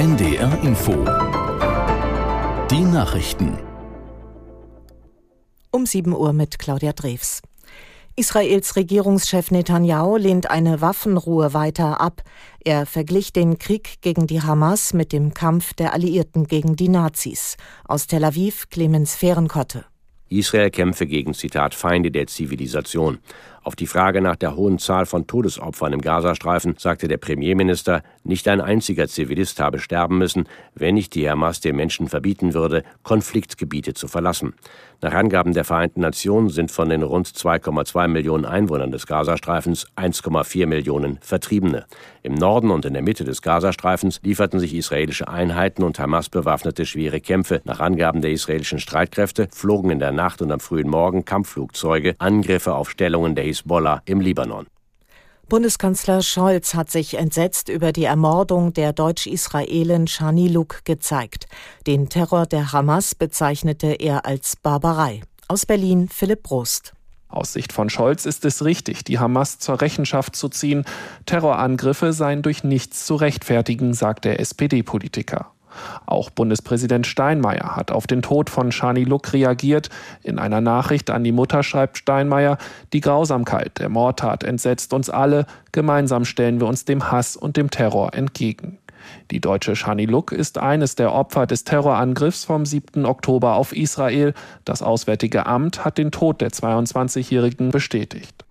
NDR Info. Die Nachrichten. Um 7 Uhr mit Claudia Drews. Israels Regierungschef Netanyahu lehnt eine Waffenruhe weiter ab. Er verglich den Krieg gegen die Hamas mit dem Kampf der Alliierten gegen die Nazis. Aus Tel Aviv Clemens Fehrenkotte. Israel kämpfe gegen, Zitat, Feinde der Zivilisation. Auf die Frage nach der hohen Zahl von Todesopfern im Gazastreifen sagte der Premierminister, nicht ein einziger Zivilist habe sterben müssen, wenn nicht die Hamas den Menschen verbieten würde, Konfliktgebiete zu verlassen. Nach Angaben der Vereinten Nationen sind von den rund 2,2 Millionen Einwohnern des Gazastreifens 1,4 Millionen Vertriebene. Im Norden und in der Mitte des Gazastreifens lieferten sich israelische Einheiten und Hamas bewaffnete schwere Kämpfe. Nach Angaben der israelischen Streitkräfte flogen in der Nacht und am frühen Morgen Kampfflugzeuge Angriffe auf Stellungen der Hisbollah im Libanon. Bundeskanzler Scholz hat sich entsetzt über die Ermordung der Deutsch-Israelin Shani Luk gezeigt. Den Terror der Hamas bezeichnete er als Barbarei. Aus Berlin Philipp Brost. Aus Sicht von Scholz ist es richtig, die Hamas zur Rechenschaft zu ziehen. Terrorangriffe seien durch nichts zu rechtfertigen, sagt der SPD-Politiker. Auch Bundespräsident Steinmeier hat auf den Tod von Shani Luk reagiert. In einer Nachricht an die Mutter schreibt Steinmeier, die Grausamkeit der Mordtat entsetzt uns alle, gemeinsam stellen wir uns dem Hass und dem Terror entgegen. Die deutsche Shani Luk ist eines der Opfer des Terrorangriffs vom 7. Oktober auf Israel. Das Auswärtige Amt hat den Tod der 22-Jährigen bestätigt.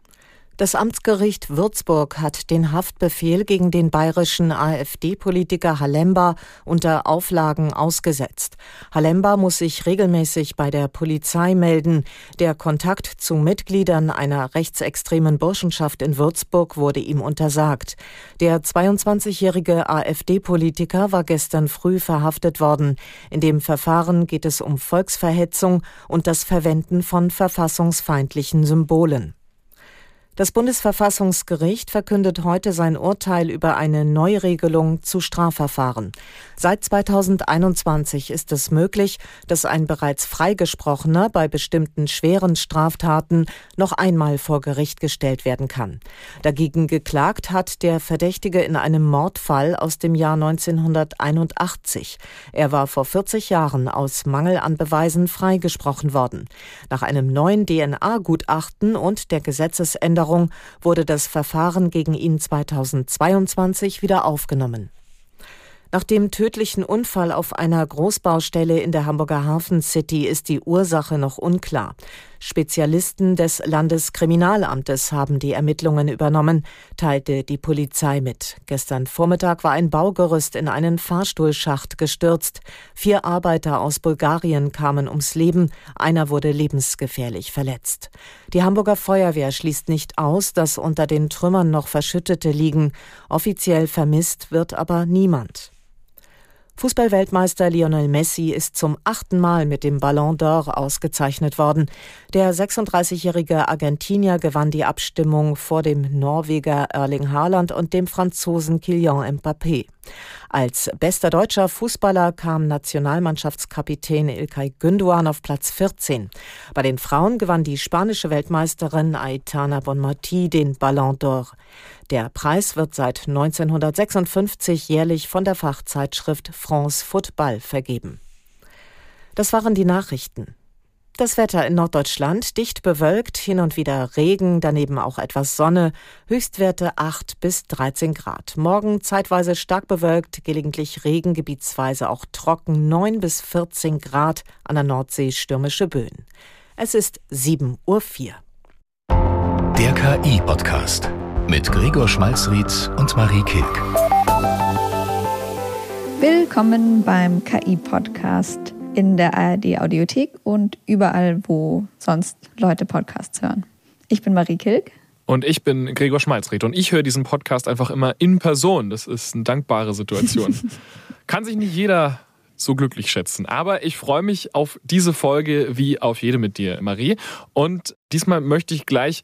Das Amtsgericht Würzburg hat den Haftbefehl gegen den bayerischen AfD-Politiker Halemba unter Auflagen ausgesetzt. Halemba muss sich regelmäßig bei der Polizei melden. Der Kontakt zu Mitgliedern einer rechtsextremen Burschenschaft in Würzburg wurde ihm untersagt. Der 22-jährige AfD-Politiker war gestern früh verhaftet worden. In dem Verfahren geht es um Volksverhetzung und das Verwenden von verfassungsfeindlichen Symbolen. Das Bundesverfassungsgericht verkündet heute sein Urteil über eine Neuregelung zu Strafverfahren. Seit 2021 ist es möglich, dass ein bereits Freigesprochener bei bestimmten schweren Straftaten noch einmal vor Gericht gestellt werden kann. Dagegen geklagt hat der Verdächtige in einem Mordfall aus dem Jahr 1981. Er war vor 40 Jahren aus Mangel an Beweisen freigesprochen worden. Nach einem neuen DNA-Gutachten und der Gesetzesänderung Erklärung wurde das Verfahren gegen ihn 2022 wieder aufgenommen. Nach dem tödlichen Unfall auf einer Großbaustelle in der Hamburger Hafen City ist die Ursache noch unklar. Spezialisten des Landeskriminalamtes haben die Ermittlungen übernommen, teilte die Polizei mit. Gestern Vormittag war ein Baugerüst in einen Fahrstuhlschacht gestürzt. Vier Arbeiter aus Bulgarien kamen ums Leben, einer wurde lebensgefährlich verletzt. Die Hamburger Feuerwehr schließt nicht aus, dass unter den Trümmern noch Verschüttete liegen. Offiziell vermisst wird aber niemand. Fußballweltmeister Lionel Messi ist zum achten Mal mit dem Ballon d'Or ausgezeichnet worden. Der 36-jährige Argentinier gewann die Abstimmung vor dem Norweger Erling Haaland und dem Franzosen Kylian Mbappé. Als bester deutscher Fußballer kam Nationalmannschaftskapitän Ilkay Gündoğan auf Platz 14. Bei den Frauen gewann die spanische Weltmeisterin Aitana Bonmatí den Ballon d'Or. Der Preis wird seit 1956 jährlich von der Fachzeitschrift France Football vergeben. Das waren die Nachrichten. Das Wetter in Norddeutschland dicht bewölkt, hin und wieder Regen, daneben auch etwas Sonne, Höchstwerte 8 bis 13 Grad. Morgen zeitweise stark bewölkt, gelegentlich Regen, gebietsweise auch trocken, 9 bis 14 Grad, an der Nordsee stürmische Böen. Es ist 7.04 Uhr. Der KI-Podcast mit Gregor Schmalzried und Marie Kilk. Willkommen beim KI-Podcast in der ARD Audiothek und überall, wo sonst Leute Podcasts hören. Ich bin Marie Kilk. Und ich bin Gregor Schmalzried und ich höre diesen Podcast einfach immer in Person. Das ist eine dankbare Situation. Kann sich nicht jeder so glücklich schätzen. Aber ich freue mich auf diese Folge wie auf jede mit dir, Marie. Und diesmal möchte ich gleich